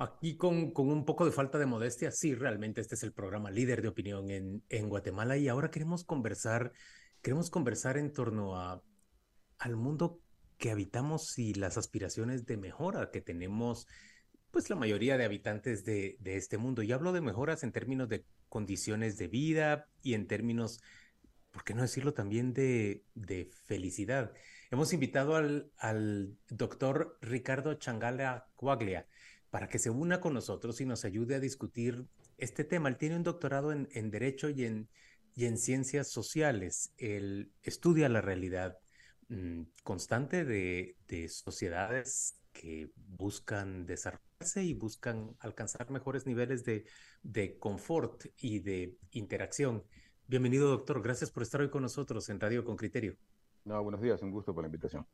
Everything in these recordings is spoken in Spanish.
Aquí con, con, un poco de falta de modestia, sí, realmente este es el programa líder de opinión en, en Guatemala y ahora queremos conversar, queremos conversar en torno a, al mundo que habitamos y las aspiraciones de mejora que tenemos, pues la mayoría de habitantes de, de este mundo. Y hablo de mejoras en términos de condiciones de vida y en términos, ¿por qué no decirlo también de, de felicidad? Hemos invitado al, al doctor Ricardo Changala Cuaglia para que se una con nosotros y nos ayude a discutir este tema. Él tiene un doctorado en, Derecho y en, Ciencias Sociales. Él estudia la realidad mmm, constante de, de sociedades que buscan desarrollarse y buscan alcanzar mejores niveles de, de confort y de interacción. Bienvenido, doctor. Gracias por estar hoy con nosotros en Radio con Criterio. No, buenos días. Un gusto por la invitación.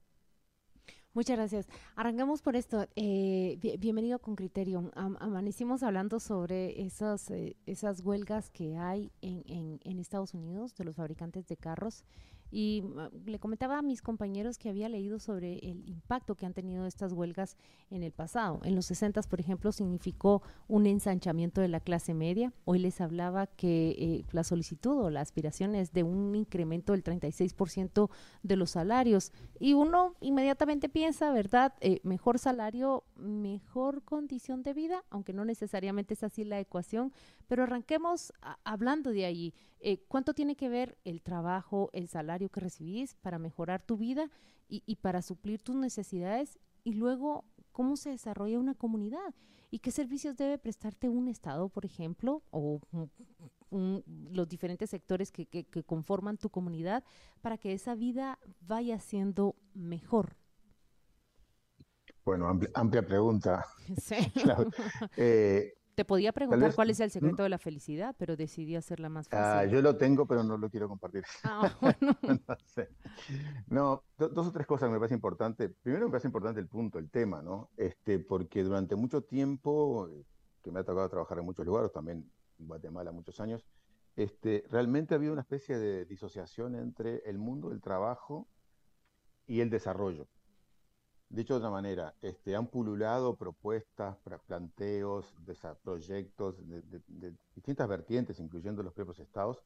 Muchas gracias. Arrancamos por esto. Eh, bienvenido con Criterio. Am amanecimos hablando sobre esas, eh, esas huelgas que hay en, en, Estados Unidos de los fabricantes de carros. Y uh, le comentaba a mis compañeros que había leído sobre el impacto que han tenido estas huelgas en el pasado. En los 60, por ejemplo, significó un ensanchamiento de la clase media. Hoy les hablaba que eh, la solicitud o la aspiración es de un incremento del 36% de los salarios. Y uno inmediatamente piensa, ¿verdad? Eh, mejor salario, mejor condición de vida, aunque no necesariamente es así la ecuación. Pero arranquemos a, hablando de ahí. Eh, ¿Cuánto tiene que ver el trabajo, el salario que recibís para mejorar tu vida y, y para suplir tus necesidades? Y luego, ¿cómo se desarrolla una comunidad? ¿Y qué servicios debe prestarte un Estado, por ejemplo, o un, los diferentes sectores que, que, que, conforman tu comunidad para que esa vida vaya siendo mejor? Bueno, amplia, amplia pregunta. Sí. claro. eh, te podía preguntar cuál es el secreto de la felicidad, pero decidí hacerla más fácil. Ah, yo lo tengo, pero no lo quiero compartir. Ah, bueno. no, sé. no do, dos o tres cosas me parece importante. Primero me parece importante el punto, el tema, ¿no? Este, porque durante mucho tiempo, que me ha tocado trabajar en muchos lugares, también en Guatemala muchos años, este, realmente ha habido una especie de disociación entre el mundo del trabajo y el desarrollo. Dicho de otra manera, este, han pululado propuestas, planteos, proyectos de, distintas vertientes, incluyendo los propios estados,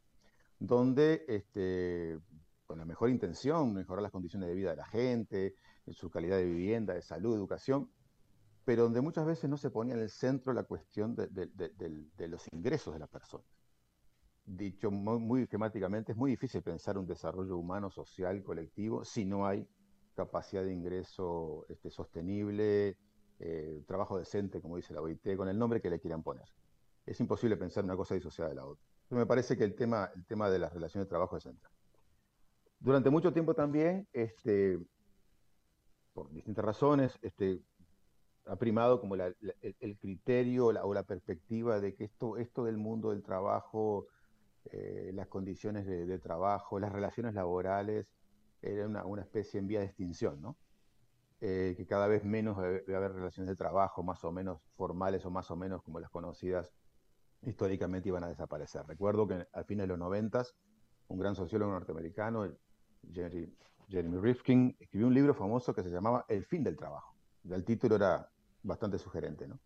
donde, este, con la mejor intención, mejorar las condiciones de vida de la gente, su calidad de vivienda, de salud, educación, pero donde muchas veces no se ponía en el centro la cuestión de, de los ingresos de la persona. Dicho muy, muy esquemáticamente, es muy difícil pensar un desarrollo humano, social, colectivo, si no hay capacidad de ingreso este, sostenible, eh, trabajo decente, como dice la OIT, con el nombre que le quieran poner. Es imposible pensar una cosa disociada de la otra. Me parece que el tema, el tema de las relaciones de trabajo es central. Durante mucho tiempo también, este, por distintas razones, este, ha primado como el, criterio o la perspectiva de que esto, esto del mundo del trabajo, eh, las condiciones de, trabajo, las relaciones laborales, era una, una, especie en vía de extinción, ¿no? Eh, que cada vez menos debe haber relaciones de trabajo más o menos formales o más o menos como las conocidas históricamente iban a desaparecer. Recuerdo que al fin de los noventas, un gran sociólogo norteamericano, Jerry, Jeremy Rifkin, escribió un libro famoso que se llamaba El fin del trabajo. El título era bastante sugerente, ¿no?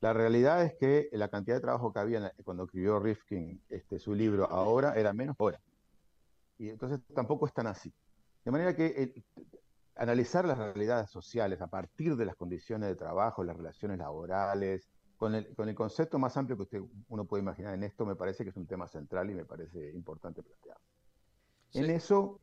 La realidad es que la cantidad de trabajo que había cuando escribió Rifkin este, su libro ahora era menos ahora. Y entonces tampoco es tan así. De manera que eh, analizar las realidades sociales a partir de las condiciones de trabajo, las relaciones laborales, con el, con el concepto más amplio que usted, uno puede imaginar en esto, me parece que es un tema central y me parece importante plantear. Sí. En eso,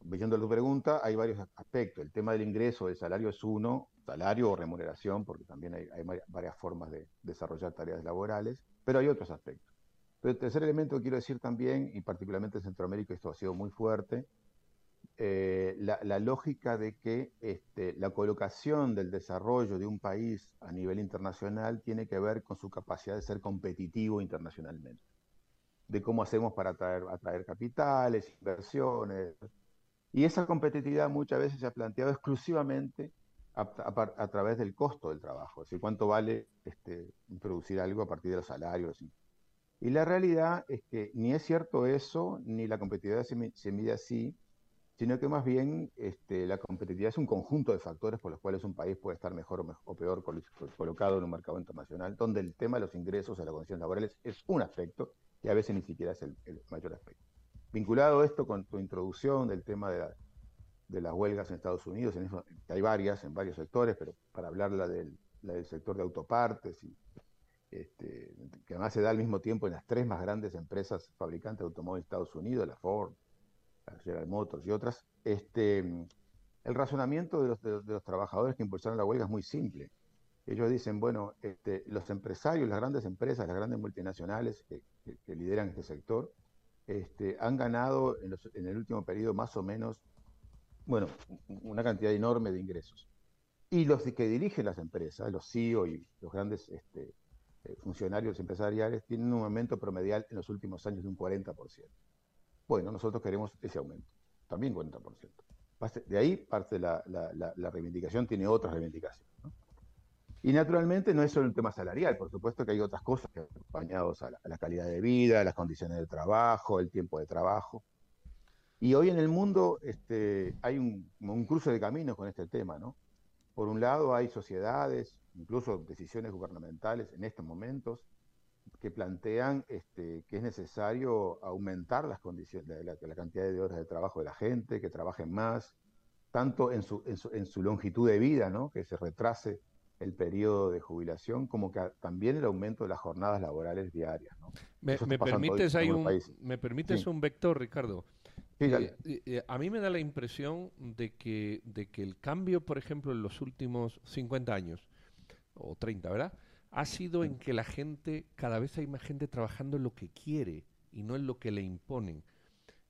viendo tu pregunta, hay varios aspectos. El tema del ingreso, del salario es uno, salario o remuneración, porque también hay, hay varias formas de desarrollar tareas laborales, pero hay otros aspectos. Pero el tercer elemento que quiero decir también, y particularmente en Centroamérica esto ha sido muy fuerte, eh, la, la, lógica de que este, la colocación del desarrollo de un país a nivel internacional tiene que ver con su capacidad de ser competitivo internacionalmente, de cómo hacemos para atraer, atraer capitales, inversiones. Y esa competitividad muchas veces se ha planteado exclusivamente a, a, a través del costo del trabajo, es decir, cuánto vale este, producir algo a partir de los salarios. Y la realidad es que ni es cierto eso, ni la competitividad se, mide así, sino que más bien este, la competitividad es un conjunto de factores por los cuales un país puede estar mejor o, peor colocado en un mercado internacional, donde el tema de los ingresos a las condiciones laborales es un aspecto y a veces ni siquiera es el, mayor aspecto. Vinculado esto con tu introducción del tema de, las huelgas en Estados Unidos, en eso, hay varias, en varios sectores, pero para hablar la del, del sector de autopartes, y, este, que además se da al mismo tiempo en las tres más grandes empresas fabricantes de automóviles de Estados Unidos, la Ford, General Motors y otras, este, el razonamiento de los, de, los, trabajadores que impulsaron la huelga es muy simple. Ellos dicen, bueno, este, los empresarios, las grandes empresas, las grandes multinacionales que, lideran este sector, este, han ganado en, en, el último periodo más o menos, bueno, una cantidad enorme de ingresos. Y los que dirigen las empresas, los CEO y los grandes este, eh, funcionarios empresariales, tienen un aumento promedial en los últimos años de un 40%. Bueno, nosotros queremos ese aumento, también 40%. De ahí parte la, la, reivindicación, tiene otras reivindicaciones. Y naturalmente no es solo un tema salarial, por supuesto que hay otras cosas que acompañados a la, calidad de vida, las condiciones de trabajo, el tiempo de trabajo. Y hoy en el mundo este, hay un, un cruce de caminos con este tema, ¿no? Por un lado hay sociedades, incluso decisiones gubernamentales en estos momentos, que plantean este, que es necesario aumentar las condiciones, la, la, cantidad de horas de trabajo de la gente, que trabajen más, tanto en su, en su, longitud de vida, ¿no? que se retrase el periodo de jubilación, como que también el aumento de las jornadas laborales diarias. Me, permites, hay un, me permites un vector, Ricardo. Eh, eh, a mí me da la impresión de que, de que el cambio, por ejemplo, en los últimos 50 años, o 30, ¿verdad? Ha sido en que la gente, cada vez hay más gente trabajando en lo que quiere y no en lo que le imponen.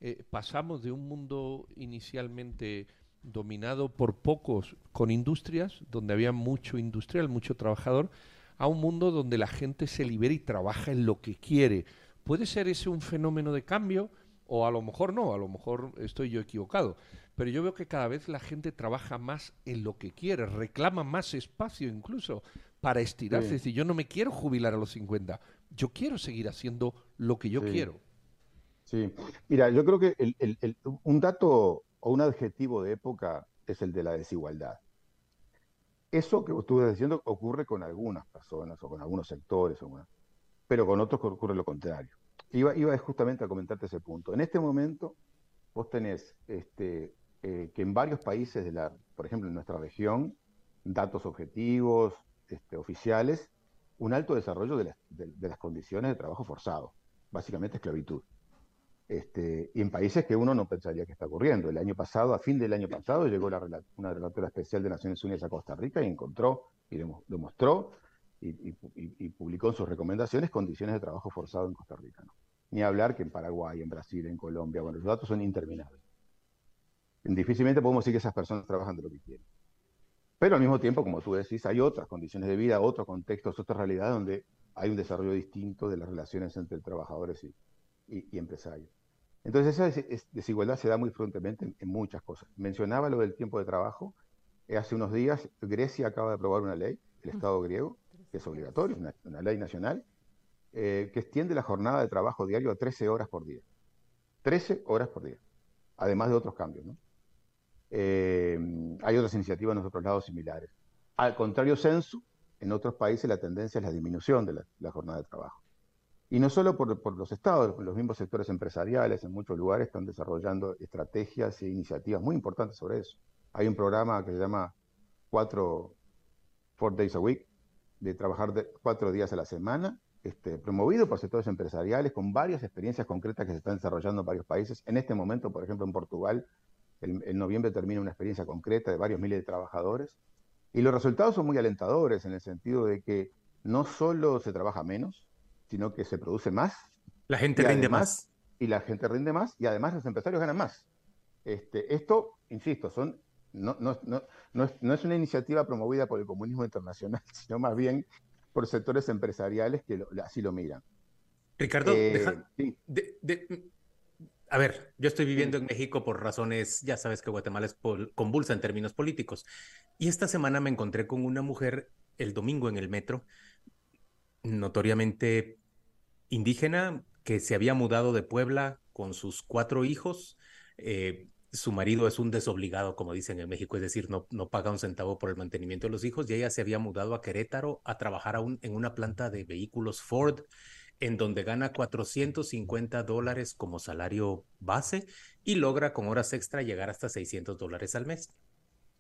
Eh, pasamos de un mundo inicialmente dominado por pocos con industrias, donde había mucho industrial, mucho trabajador, a un mundo donde la gente se libera y trabaja en lo que quiere. ¿Puede ser ese un fenómeno de cambio? O a lo mejor no, a lo mejor estoy yo equivocado. Pero yo veo que cada vez la gente trabaja más en lo que quiere, reclama más espacio incluso para estirarse. Es decir, yo no me quiero jubilar a los 50, yo quiero seguir haciendo lo que yo quiero. Sí, mira, yo creo que un dato o un adjetivo de época es el de la desigualdad. Eso que estuve diciendo ocurre con algunas personas o con algunos sectores, pero con otros ocurre lo contrario. Iba, iba justamente a comentarte ese punto. En este momento, vos tenés este, eh, que en varios países de la, por ejemplo, en nuestra región, datos objetivos, este, oficiales un alto desarrollo de las, condiciones de trabajo forzado, básicamente esclavitud. Este, y en países que uno no pensaría que está ocurriendo. El año pasado, a fin del año pasado, llegó una relatora especial de Naciones Unidas a Costa Rica y encontró y demostró y, publicó en sus recomendaciones condiciones de trabajo forzado en Costa Rica. Ni hablar que en Paraguay, en Brasil, en Colombia, bueno, los datos son interminables. Difícilmente podemos decir que esas personas trabajan de lo que quieren. Pero al mismo tiempo, como tú decís, hay otras condiciones de vida, otros contextos, otras realidades donde hay un desarrollo distinto de las relaciones entre trabajadores y, empresarios. Entonces esa desigualdad se da muy frecuentemente en, muchas cosas. Mencionaba lo del tiempo de trabajo. Eh, hace unos días Grecia acaba de aprobar una ley, el Estado griego, que es obligatorio, una, ley nacional, eh, que extiende la jornada de trabajo diario a 13 horas por día. 13 horas por día, además de otros cambios. ¿no? Eh, hay otras iniciativas en otros lados similares. Al contrario, censo, en otros países la tendencia es la disminución de la, jornada de trabajo. Y no solo por, los estados, los mismos sectores empresariales en muchos lugares están desarrollando estrategias e iniciativas muy importantes sobre eso. Hay un programa que se llama cuatro, Four Days a Week, de trabajar cuatro días a la semana, este, promovido por sectores empresariales con varias experiencias concretas que se están desarrollando en varios países. En este momento, por ejemplo, en Portugal en noviembre termina una experiencia concreta de varios miles de trabajadores. Y los resultados son muy alentadores en el sentido de que no solo se trabaja menos, sino que se produce más. La gente rinde más. Y la gente rinde más y además los empresarios ganan más. Este, esto, insisto, son, no, no, no, no, es, no es una iniciativa promovida por el comunismo internacional, sino más bien por sectores empresariales que así lo miran. Ricardo, eh, de, a ver, yo estoy viviendo en México por razones, ya sabes que Guatemala es convulsa en términos políticos. Y esta semana me encontré con una mujer el domingo en el metro, notoriamente indígena, que se había mudado de Puebla con sus cuatro hijos. Eh, su marido es un desobligado, como dicen en México, es decir, no, no paga un centavo por el mantenimiento de los hijos, y ella se había mudado a Querétaro a trabajar en una planta de vehículos Ford, en donde gana 450 dólares como salario base y logra con horas extra llegar hasta 600 dólares al mes.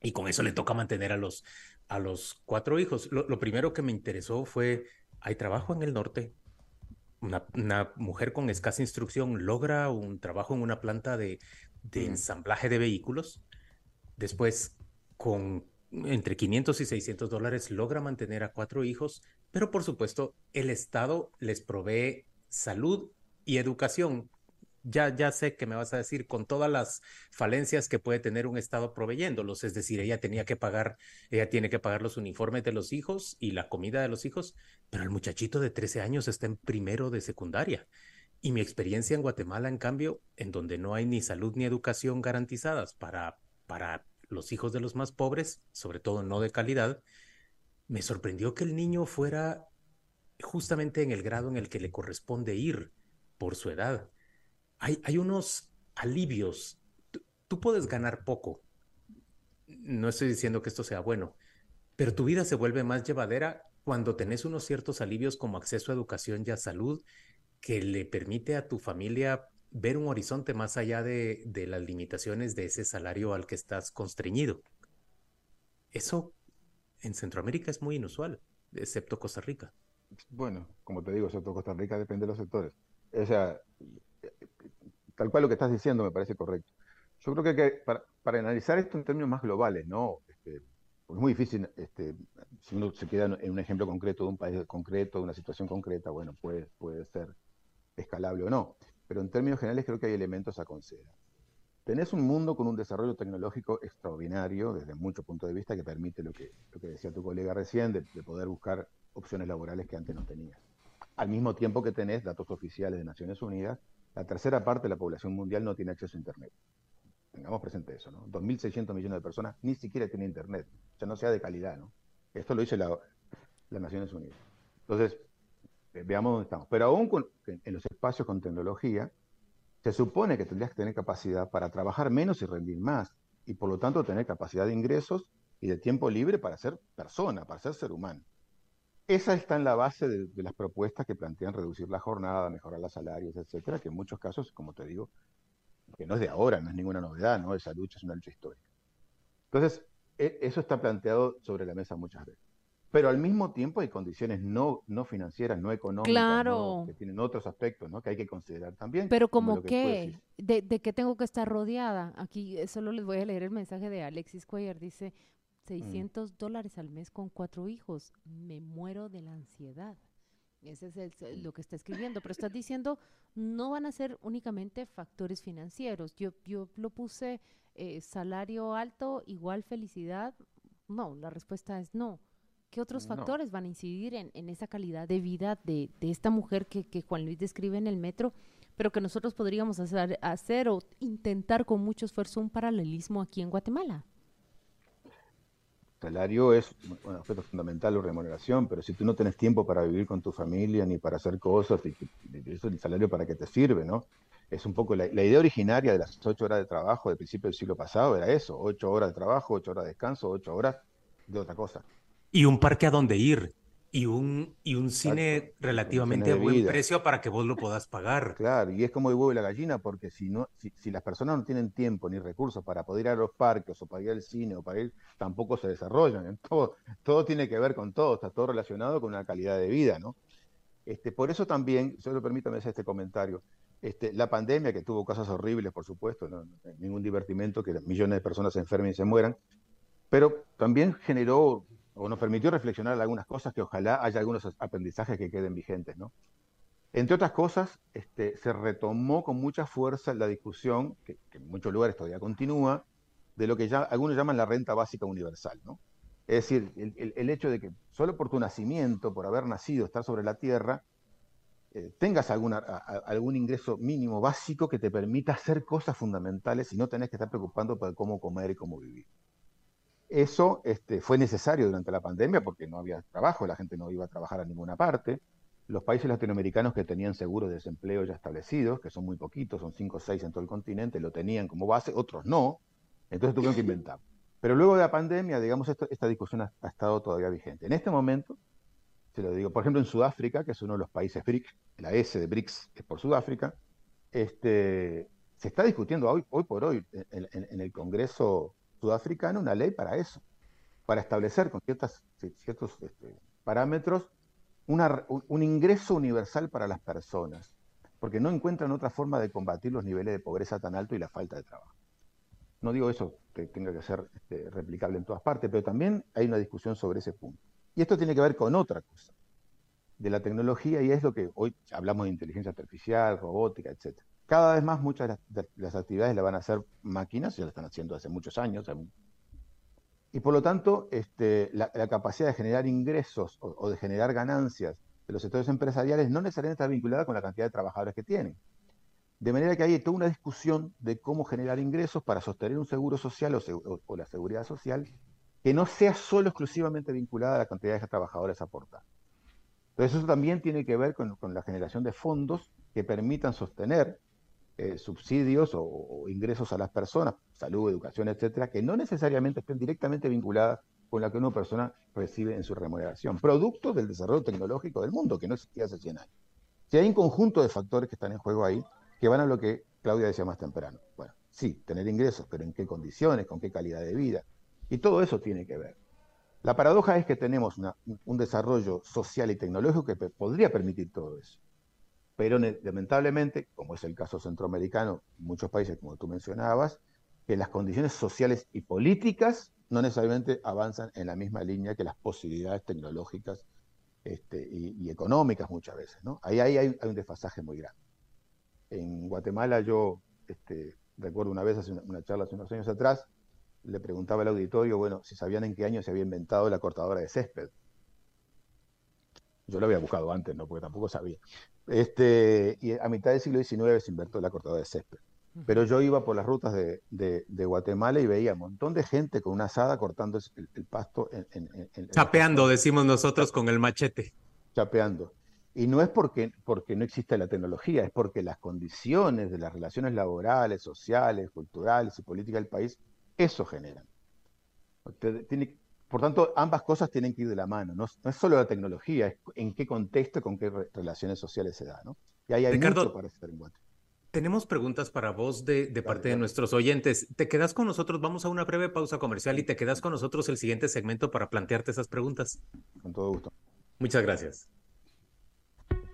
Y con eso le toca mantener a los, a los cuatro hijos. Lo, lo primero que me interesó fue, hay trabajo en el norte, una, mujer con escasa instrucción logra un trabajo en una planta de, de ensamblaje de vehículos, después con entre 500 y 600 dólares logra mantener a cuatro hijos, pero por supuesto el Estado les provee salud y educación ya, ya sé que me vas a decir con todas las falencias que puede tener un Estado proveyéndolos, es decir, ella tenía que pagar, ella tiene que pagar los uniformes de los hijos y la comida de los hijos, pero el muchachito de 13 años está en primero de secundaria. Y mi experiencia en Guatemala, en cambio, en donde no hay ni salud ni educación garantizadas para, para los hijos de los más pobres, sobre todo no de calidad, me sorprendió que el niño fuera justamente en el grado en el que le corresponde ir por su edad hay, unos alivios. Tú, puedes ganar poco. No estoy diciendo que esto sea bueno, pero tu vida se vuelve más llevadera cuando tenés unos ciertos alivios como acceso a educación y a salud que le permite a tu familia ver un horizonte más allá de, de, las limitaciones de ese salario al que estás constreñido. Eso en Centroamérica es muy inusual, excepto Costa Rica. Bueno, como te digo, excepto Costa Rica depende de los sectores. O sea, tal cual lo que estás diciendo me parece correcto. Yo creo que, para, analizar esto en términos más globales, ¿no? Este, es muy difícil, este, si uno se queda en un ejemplo concreto de un país concreto, de una situación concreta, bueno, puede, puede ser escalable o no. Pero en términos generales creo que hay elementos a considerar. Tenés un mundo con un desarrollo tecnológico extraordinario desde muchos puntos de vista que permite lo que, lo que decía tu colega recién, de, de poder buscar opciones laborales que antes no tenías. Al mismo tiempo que tenés datos oficiales de Naciones Unidas la tercera parte de la población mundial no tiene acceso a Internet. Tengamos presente eso, ¿no? 2.600 millones de personas ni siquiera tienen Internet, o sea, no sea de calidad, ¿no? Esto lo dice la, las Naciones Unidas. Entonces, eh, veamos dónde estamos. Pero aún en los espacios con tecnología, se supone que tendrías que tener capacidad para trabajar menos y rendir más, y por lo tanto tener capacidad de ingresos y de tiempo libre para ser persona, para ser ser humano. Esa está en la base de, las propuestas que plantean reducir la jornada, mejorar los salarios, etcétera, que en muchos casos, como te digo, que no es de ahora, no es ninguna novedad, ¿no? Esa lucha es una lucha histórica. Entonces, e, eso está planteado sobre la mesa muchas veces. Pero al mismo tiempo hay condiciones no, no financieras, no económicas, que tienen otros aspectos ¿no? que hay que considerar también. Pero como, qué, de, de, qué tengo que estar rodeada. Aquí solo les voy a leer el mensaje de Alexis Cuellar. Dice, 600 mm. dólares al mes con cuatro hijos. Me muero de la ansiedad. Ese es lo que está escribiendo. Pero estás diciendo, no van a ser únicamente factores financieros. Yo, yo lo puse eh, salario alto, igual felicidad. No, la respuesta es no. ¿Qué otros factores van a incidir en, en esa calidad de vida de, de esta mujer que, que, Juan Luis describe en el metro, pero que nosotros podríamos hacer, hacer o intentar con mucho esfuerzo un paralelismo aquí en Guatemala? salario es un aspecto fundamental, la remuneración, pero si tú no tienes tiempo para vivir con tu familia ni para hacer cosas, y, eso el salario para qué te sirve, ¿no? Es un poco la, idea originaria de las ocho horas de trabajo del principio del siglo pasado, era eso, ocho horas de trabajo, ocho horas de descanso, ocho horas de otra cosa. Y un parque a donde ir, y un, y un cine relativamente a buen precio para que vos lo puedas pagar. Claro, y es como el huevo y la gallina, porque si, no, si, si, las personas no tienen tiempo ni recursos para poder ir a los parques o para ir al cine o para ir, tampoco se desarrollan. Todo, todo tiene que ver con todo, está todo relacionado con una calidad de vida, ¿no? Este, por eso también, solo permítame hacer este comentario, este, la pandemia, que tuvo cosas horribles, por supuesto, no, ningún divertimento, que millones de personas se enfermen y se mueran, pero también generó o nos permitió reflexionar algunas cosas que ojalá haya algunos aprendizajes que queden vigentes, ¿no? Entre otras cosas, este, se retomó con mucha fuerza la discusión, que, en muchos lugares todavía continúa, de lo que ya, algunos llaman la renta básica universal, ¿no? Es decir, el, hecho de que solo por tu nacimiento, por haber nacido, estar sobre la tierra, eh, tengas algún ingreso mínimo básico que te permita hacer cosas fundamentales y no tenés que estar preocupando por cómo comer y cómo vivir. Eso este, fue necesario durante la pandemia porque no había trabajo, la gente no iba a trabajar a ninguna parte. los países latinoamericanos que tenían seguros de desempleo ya establecidos, que son muy poquitos, son 5 o 6 en todo el continente, lo tenían como base, otros no, entonces tuvieron que inventar. Pero luego de la pandemia, digamos, esta discusión ha, estado todavía vigente. En este momento, se lo digo, por ejemplo, en Sudáfrica, que es uno de los países BRIC, la S de BRICS es por Sudáfrica, este, se está discutiendo hoy, hoy por hoy en, el Congreso sudafricano una ley para eso, para establecer con ciertas, ciertos este, parámetros un, ingreso universal para las personas, porque no encuentran otra forma de combatir los niveles de pobreza tan alto y la falta de trabajo. No digo eso que tenga que ser este, replicable en todas partes, pero también hay una discusión sobre ese punto. Y esto tiene que ver con otra cosa, de la tecnología, y es lo que hoy hablamos de inteligencia artificial, robótica, etc. Cada vez más muchas de las, actividades las van a hacer máquinas, ya lo están haciendo hace muchos años, y por lo tanto, este, la, capacidad de generar ingresos o, de generar ganancias de los sectores empresariales no necesariamente está vinculada con la cantidad de trabajadores que tienen. De manera que hay toda una discusión de cómo generar ingresos para sostener un seguro social o, la seguridad social que no sea solo exclusivamente vinculada a la cantidad de trabajadores aportados. Entonces eso también tiene que ver con, con la generación de fondos que permitan sostener eh, subsidios o, ingresos a las personas, salud, educación, etcétera, que no necesariamente estén directamente vinculadas con la que una persona recibe en su remuneración, producto del desarrollo tecnológico del mundo, que no existía hace 100 años. Si hay un conjunto de factores que están en juego ahí, que van a lo que Claudia decía más temprano. Bueno, sí, tener ingresos, pero en qué condiciones, con qué calidad de vida. Y todo eso tiene que ver. La paradoja es que tenemos un desarrollo social y tecnológico que podría permitir todo eso. Pero lamentablemente, como es el caso centroamericano, muchos países, como tú mencionabas, que las condiciones sociales y políticas no necesariamente avanzan en la misma línea que las posibilidades tecnológicas este, y, económicas muchas veces. ¿no? Ahí, hay, un desfasaje muy grande. En Guatemala yo este, recuerdo una vez, hace una, charla hace unos años atrás, le preguntaba al auditorio, bueno, si sabían en qué año se había inventado la cortadora de césped. Yo lo había buscado antes, ¿no? Porque tampoco sabía. Este, y a mitad del siglo XIX se inventó la cortadora de césped. Pero yo iba por las rutas de, de, Guatemala y veía un montón de gente con una asada cortando el, pasto. En, Chapeando, decimos nosotros, con el machete. Chapeando. Y no es porque, porque no existe la tecnología, es porque las condiciones de las relaciones laborales, sociales, culturales y políticas del país, eso generan. tiene, por tanto, ambas cosas tienen que ir de la mano. No, es solo la tecnología, es en qué contexto, con qué relaciones sociales se da. ¿no? Y ahí hay mucho para en Tenemos preguntas para vos de, parte de nuestros oyentes. Te quedas con nosotros, vamos a una breve pausa comercial y te quedas con nosotros el siguiente segmento para plantearte esas preguntas. Con todo gusto. Muchas gracias.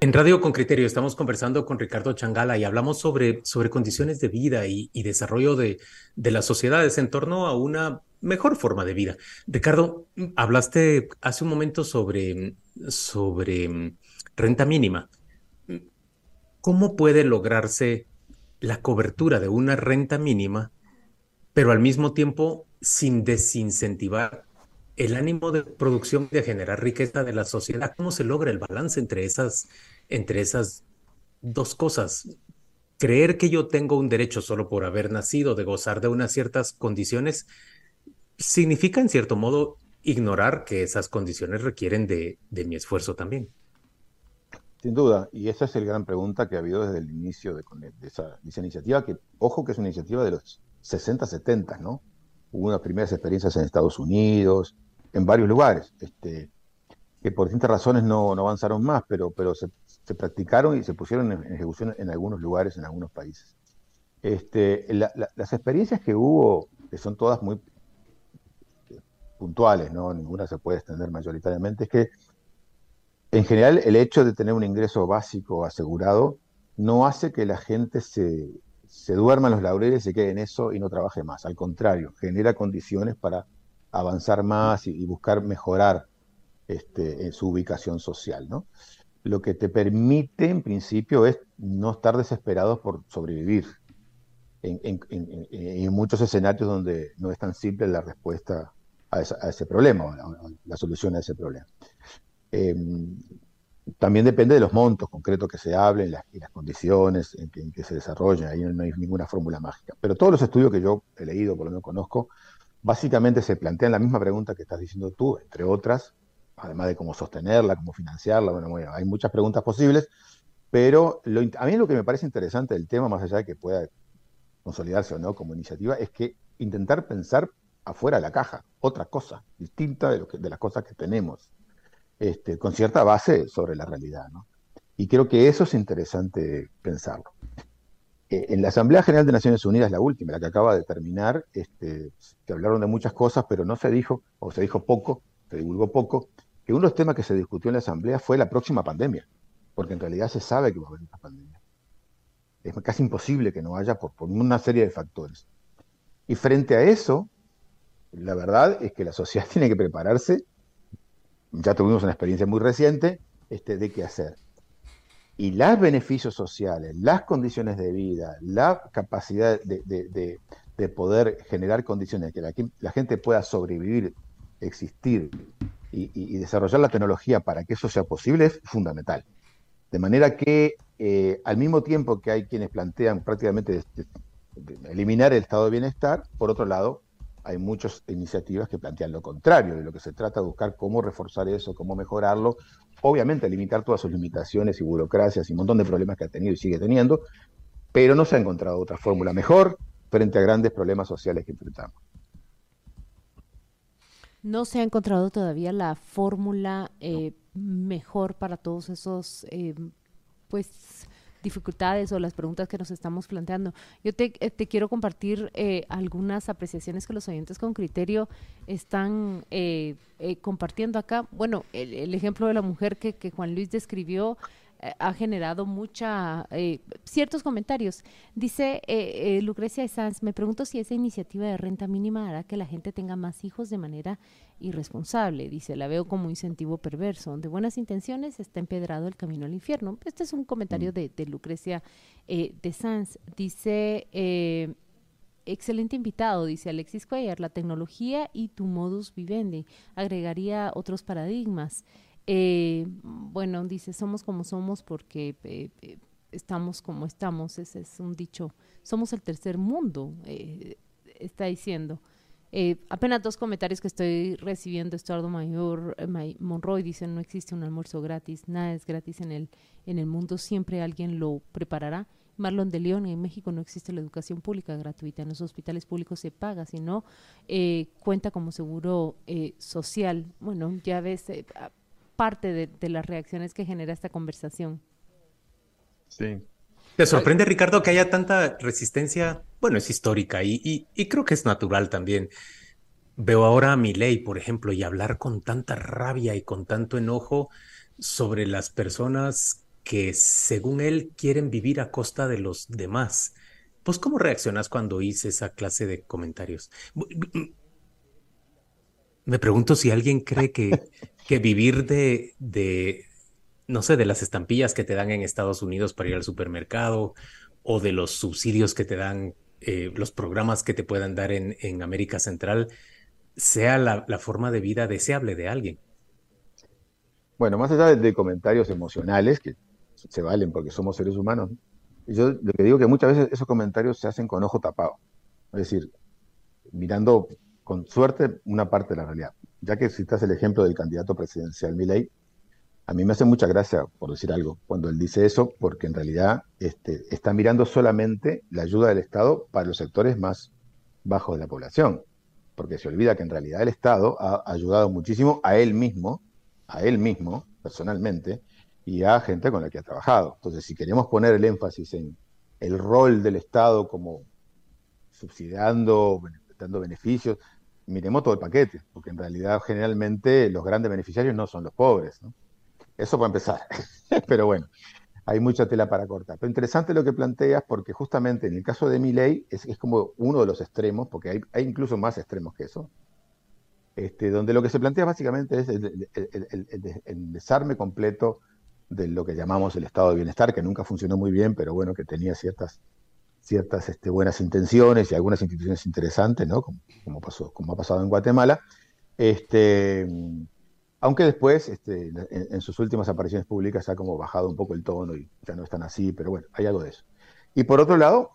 En Radio con Criterio estamos conversando con Ricardo Changala y hablamos sobre, sobre condiciones de vida y, desarrollo de, de, las sociedades en torno a una mejor forma de vida. Ricardo, hablaste hace un momento sobre, sobre mm, renta mínima. ¿Cómo puede lograrse la cobertura de una renta mínima, pero al mismo tiempo sin desincentivar el ánimo de producción de generar riqueza de la sociedad? ¿Cómo se logra el balance entre esas, entre esas dos cosas? Creer que yo tengo un derecho solo por haber nacido de gozar de unas ciertas condiciones significa en cierto modo ignorar que esas condiciones requieren de, mi esfuerzo también. Sin duda, y esa es la gran pregunta que ha habido desde el inicio de, esa, iniciativa, que ojo que es una iniciativa de los 60, 70, ¿no? Hubo unas primeras experiencias en Estados Unidos, en varios lugares, este, que por distintas razones no, avanzaron más, pero, pero se, practicaron y se pusieron en, ejecución en algunos lugares, en algunos países. Este, las experiencias que hubo, que son todas muy puntuales, ¿no? Ninguna se puede extender mayoritariamente, es que en general el hecho de tener un ingreso básico asegurado no hace que la gente se, duerma en los laureles, se quede en eso y no trabaje más. Al contrario, genera condiciones para avanzar más y, buscar mejorar este, en su ubicación social, ¿no? Lo que te permite, en principio, es no estar desesperados por sobrevivir en, en muchos escenarios donde no es tan simple la respuesta a, ese problema, la, solución a ese problema. Em, también depende de los montos concretos que se hablen y las condiciones en que, se desarrollen. Ahí no hay ninguna fórmula mágica. Pero todos los estudios que yo he leído, por lo menos conozco, básicamente se plantean la misma pregunta que estás diciendo tú, entre otras, además de cómo sostenerla, cómo financiarla, bueno, hay muchas preguntas posibles, pero a mí lo que me parece interesante del tema, más allá de que pueda consolidarse o no como iniciativa, es que intentar pensar afuera de la caja, otra cosa, distinta de, lo de las cosas que tenemos, este, con cierta base sobre la realidad. ¿no? Y creo que eso es interesante pensarlo. Eh, en la Asamblea General de Naciones Unidas, la última, la que acaba de terminar, este, se hablaron de muchas cosas, pero no se dijo, o se dijo poco, se divulgó poco, que uno de los temas que se discutió en la Asamblea fue la próxima pandemia, porque en realidad se sabe que va a haber una pandemia. Es casi imposible que no haya por, por una serie de factores. Y frente a eso, la verdad es que la sociedad tiene que prepararse, ya tuvimos una experiencia muy reciente, este, de qué hacer y los beneficios sociales, las condiciones de vida, la capacidad de, poder generar condiciones que la, gente pueda sobrevivir, existir y, desarrollar la tecnología para que eso sea posible es fundamental. De manera que eh, al mismo tiempo que hay quienes plantean prácticamente eliminar el estado de bienestar, por otro lado, hay muchas iniciativas que plantean lo contrario, de lo que se trata de buscar cómo reforzar eso, cómo mejorarlo, obviamente limitar todas sus limitaciones y burocracias y un montón de problemas que ha tenido y sigue teniendo, pero no se ha encontrado otra fórmula mejor frente a grandes problemas sociales que enfrentamos. No se ha encontrado todavía la fórmula eh, mejor para todos esos, eh, pues, dificultades o las preguntas que nos estamos planteando. Yo te, eh, quiero compartir eh, algunas apreciaciones que los oyentes con criterio están eh, compartiendo acá. Bueno, el, ejemplo de la mujer que, que Juan Luis describió eh, ha generado mucha eh, ciertos comentarios. Dice eh, Lucrecia Sanz, me pregunto si esa iniciativa de renta mínima hará que la gente tenga más hijos de manera irresponsable. Dice, la veo como incentivo perverso. De buenas intenciones está empedrado el camino al infierno. Este es un comentario mm. de, Lucrecia de Sanz. Dice... Excelente invitado, dice Alexis Cuellar, la tecnología y tu modus vivendi. Agregaría otros paradigmas. Eh, bueno, dice, somos como somos porque eh, eh, estamos como estamos, ese es un dicho, somos el tercer mundo, está diciendo. apenas dos comentarios que estoy recibiendo, Estuardo Mayor, Monroy dice, no existe un almuerzo gratis, nada es gratis en el, en el mundo, siempre alguien lo preparará. Marlon de León, en México no existe la educación pública gratuita, en los hospitales públicos se paga, sino cuenta como seguro social. Bueno, ya ves, parte de, las reacciones que genera esta conversación. Sí. ¿Te sorprende, Ricardo, que haya tanta resistencia? Bueno, es histórica y, creo que es natural también. Veo ahora a ley, por ejemplo, y hablar con tanta rabia y con tanto enojo sobre las personas que, según él, quieren vivir a costa de los demás. Pues, ¿cómo reaccionas cuando hice esa clase de comentarios? Me pregunto si alguien cree que, que vivir de, de, no sé, de las estampillas que te dan en Estados Unidos para ir al supermercado o de los subsidios que te dan, eh, los programas que te puedan dar en, en América Central, sea la, la, forma de vida deseable de alguien. Bueno, más allá de, comentarios emocionales que se valen porque somos seres humanos, yo lo que digo que muchas veces esos comentarios se hacen con ojo tapado, es decir, mirando con suerte una parte de la realidad ya que citas el ejemplo del candidato presidencial Milei, a mí me hace mucha gracia, por decir algo, cuando él dice eso, porque en realidad este, está mirando solamente la ayuda del Estado para los sectores más bajos de la población, porque se olvida que en realidad el Estado ha ayudado muchísimo a él mismo, a él mismo, personalmente, y a gente con la que ha trabajado. Entonces, si queremos poner el énfasis en el rol del Estado como subsidiando, dando beneficios, miremos todo el paquete, porque en realidad generalmente los grandes beneficiarios no son los pobres. ¿no? Eso para empezar. Pero bueno, hay mucha tela para cortar. Pero interesante lo que planteas, porque justamente en el caso de mi ley es, como uno de los extremos, porque hay, hay, incluso más extremos que eso, este, donde lo que se plantea básicamente es el, el desarme completo de lo que llamamos el estado de bienestar, que nunca funcionó muy bien, pero bueno, que tenía ciertas ciertas este, buenas intenciones y algunas instituciones interesantes, ¿no? Como, pasó, como ha pasado en Guatemala. Este, aunque después, este, en, sus últimas apariciones públicas, ha como bajado un poco el tono y ya no están así, pero bueno, hay algo de eso. Y por otro lado,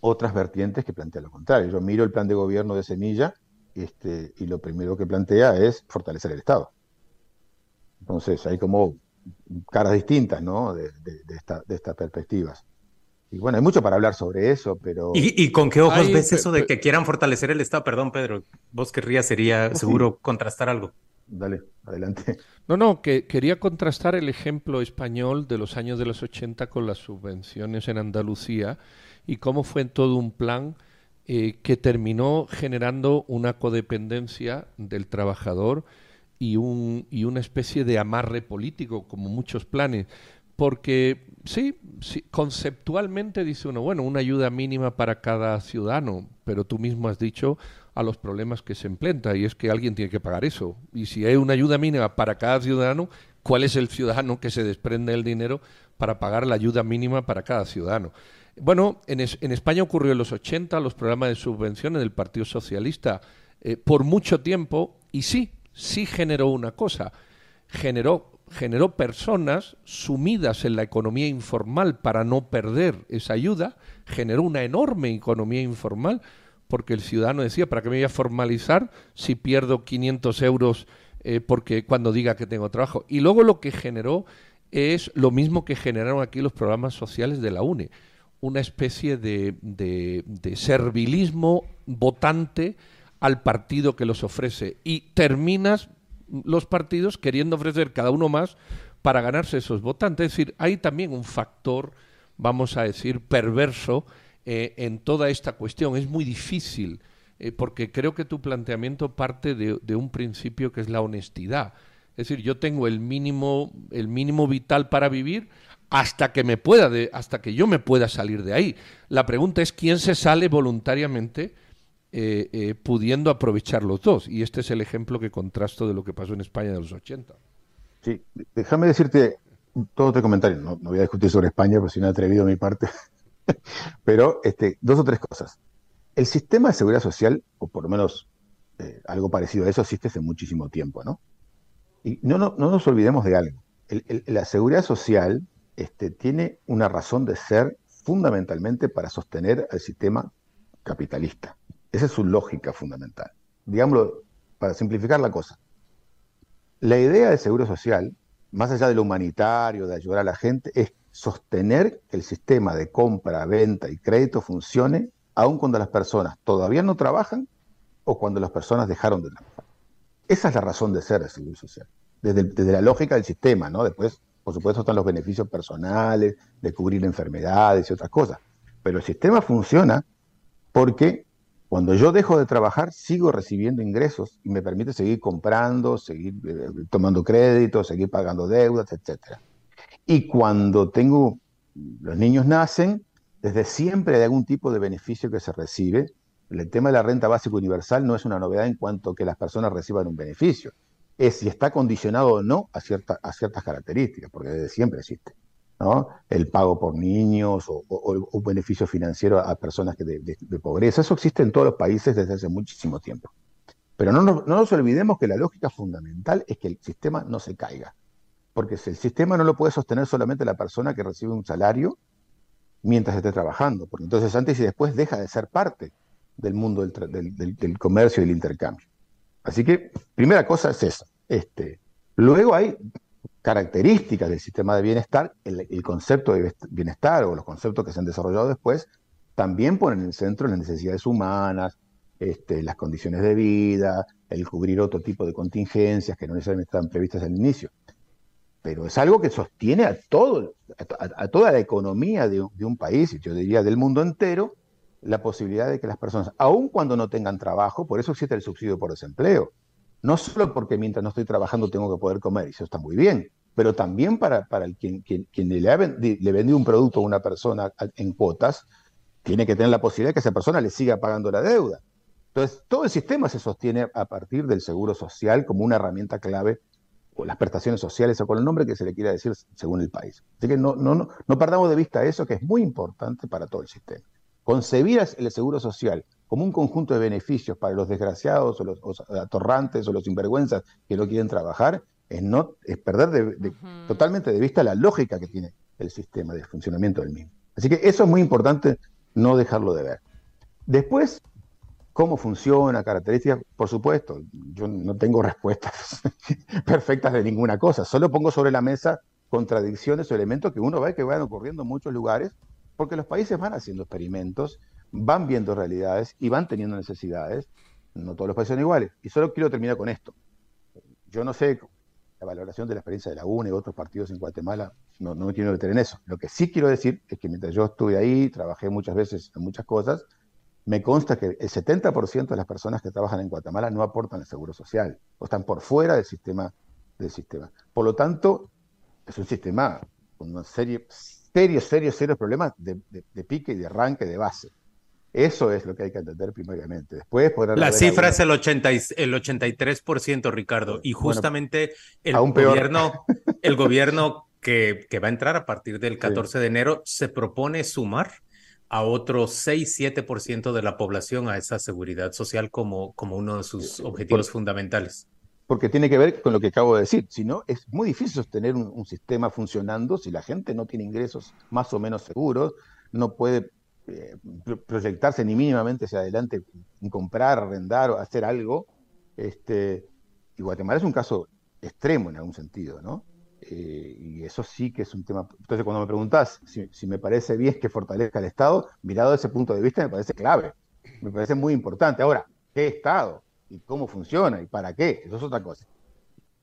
otras vertientes que plantean lo contrario. Yo miro el plan de gobierno de Semilla este, y lo primero que plantea es fortalecer el Estado. Entonces hay como caras distintas, ¿no? De, estas perspectivas. Y bueno, hay mucho para hablar sobre eso, pero... ¿Y, con qué ojos ves eso de que quieran fortalecer el Estado? Perdón, Pedro, vos querrías, sería seguro contrastar algo. Dale, adelante. No, no, que quería contrastar el ejemplo español de los años de los 80 con las subvenciones en Andalucía y cómo fue en todo un plan eh, que terminó generando una codependencia del trabajador y, un, y una especie de amarre político, como muchos planes, porque sí, sí, conceptualmente dice uno, bueno, una ayuda mínima para cada ciudadano, pero tú mismo has dicho a los problemas que se enfrenta y es que alguien tiene que pagar eso. Y si hay una ayuda mínima para cada ciudadano, ¿cuál es el ciudadano que se desprende el dinero para pagar la ayuda mínima para cada ciudadano? Bueno, en, en España ocurrió en los 80 los programas de subvenciones del Partido Socialista eh, por mucho tiempo y sí, sí generó una cosa, generó generó personas sumidas en la economía informal para no perder esa ayuda, generó una enorme economía informal, porque el ciudadano decía, ¿para qué me voy a formalizar si pierdo 500 euros eh, porque cuando diga que tengo trabajo? Y luego lo que generó es lo mismo que generaron aquí los programas sociales de la UNE, una especie de, de, de servilismo votante al partido que los ofrece. Y terminas los partidos queriendo ofrecer cada uno más para ganarse esos votantes. Es decir, hay también un factor, vamos a decir, perverso eh, en toda esta cuestión. Es muy difícil, eh, porque creo que tu planteamiento parte de, un principio que es la honestidad. Es decir, yo tengo el mínimo, el mínimo vital para vivir hasta que me pueda, hasta que yo me pueda salir de ahí. La pregunta es quién se sale voluntariamente eh, eh, pudiendo aprovechar los dos. Y este es el ejemplo que contrasto de lo que pasó en España de los 80. Sí, déjame decirte todo otro comentario. No, voy a discutir sobre España, porque si no atrevido a mi parte. Pero este, dos o tres cosas. El sistema de seguridad social, o por lo menos eh, algo parecido a eso, existe hace muchísimo tiempo, ¿no? Y no, no, no nos olvidemos de algo. la seguridad social este, tiene una razón de ser fundamentalmente para sostener al sistema capitalista. Esa es su lógica fundamental. Digámoslo, para simplificar la cosa. La idea del seguro social, más allá de lo humanitario, de ayudar a la gente, es sostener que el sistema de compra, venta y crédito funcione aun cuando las personas todavía no trabajan o cuando las personas dejaron de trabajar. Esa es la razón de ser del seguro social, desde, desde la lógica del sistema, ¿no? Después, por supuesto, están los beneficios personales, de cubrir enfermedades y otras cosas. Pero el sistema funciona porque cuando yo dejo de trabajar, sigo recibiendo ingresos y me permite seguir comprando, seguir eh, tomando créditos, seguir pagando deudas, etc. Y cuando tengo, los niños nacen, desde siempre hay algún tipo de beneficio que se recibe. El tema de la renta básica universal no es una novedad en cuanto que las personas reciban un beneficio. Es si está condicionado o no a, a ciertas características, porque desde siempre existe el pago por niños o, un beneficio financiero a personas que de, pobreza. Eso existe en todos los países desde hace muchísimo tiempo. Pero no nos, no nos olvidemos que la lógica fundamental es que el sistema no se caiga. Porque el sistema no lo puede sostener solamente la persona que recibe un salario mientras esté trabajando. Porque entonces antes y después deja de ser parte del mundo del, del, comercio y del intercambio. Así que, primera cosa es eso. Este, luego hay características del sistema de bienestar, el, concepto de bienestar o los conceptos que se han desarrollado después, también ponen en el centro las necesidades humanas, este, las condiciones de vida, el cubrir otro tipo de contingencias que no necesariamente estaban previstas al inicio. Pero es algo que sostiene a, todo, a, toda la economía de, un país, y yo diría del mundo entero, la posibilidad de que las personas, aun cuando no tengan trabajo, por eso existe el subsidio por desempleo, no solo porque mientras no estoy trabajando tengo que poder comer, y eso está muy bien, pero también para, el quien, le, le vendió un producto a una persona en cuotas, tiene que tener la posibilidad de que esa persona le siga pagando la deuda. Entonces, todo el sistema se sostiene a partir del seguro social como una herramienta clave, o las prestaciones sociales, o con el nombre que se le quiera decir según el país. Así que no, no, no, no perdamos de vista eso, que es muy importante para todo el sistema. Concebir el seguro social como un conjunto de beneficios para los desgraciados o los atorrantes o los sinvergüenzas que no quieren trabajar, es, no, es perder totalmente de vista la lógica que tiene el sistema de funcionamiento del mismo. Así que eso es muy importante no dejarlo de ver. Después, ¿Cómo funciona? ¿Características? Por supuesto, yo no tengo respuestas perfectas de ninguna cosa, solo pongo sobre la mesa contradicciones o elementos que uno ve que van ocurriendo en muchos lugares, porque los países van haciendo experimentos, van viendo realidades y van teniendo necesidades. No todos los países son iguales. Y solo quiero terminar con esto. Yo no sé la valoración de la experiencia de la UNE y otros partidos en Guatemala, no, no me quiero meter en eso. Lo que sí quiero decir es que mientras yo estuve ahí, trabajé muchas veces en muchas cosas, me consta que el 70% de las personas que trabajan en Guatemala no aportan el seguro social o están por fuera del sistema. Del sistema. Por lo tanto, es un sistema con una serie, serios, serios, serios problemas de, pique y de arranque de base. Eso es lo que hay que entender primariamente. Después La cifra es el, 80 el 83%, Ricardo. Y justamente el, gobierno, el gobierno que, que, va a entrar a partir del 14 de enero se propone sumar a otro 6-7% de la población a esa seguridad social como, como uno de sus objetivos fundamentales. Porque tiene que ver con lo que acabo de decir. Si no, es muy difícil sostener un, sistema funcionando si la gente no tiene ingresos más o menos seguros, no puede eh, proyectarse ni mínimamente hacia adelante comprar, arrendar o hacer algo. Este, y Guatemala es un caso extremo en algún sentido, ¿no? Eh, y eso sí que es un tema. Entonces, cuando me preguntas si, me parece bien que fortalezca el Estado, mirado desde ese punto de vista, me parece clave. Me parece muy importante. Ahora, ¿qué Estado? ¿Y cómo funciona? ¿Y para qué? Eso es otra cosa.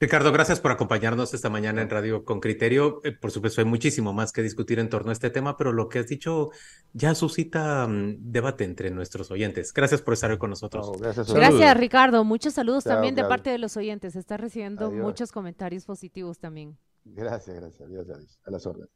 Ricardo, gracias por acompañarnos esta mañana en Radio con Criterio. Eh, por supuesto, hay muchísimo más que discutir en torno a este tema, pero lo que has dicho ya suscita mm, debate entre nuestros oyentes. Gracias por estar con nosotros. gracias, Ricardo. Muchos saludos también de parte de los oyentes. Está recibiendo muchos comentarios positivos también. Gracias, gracias. Adiós, adiós. A las órdenes.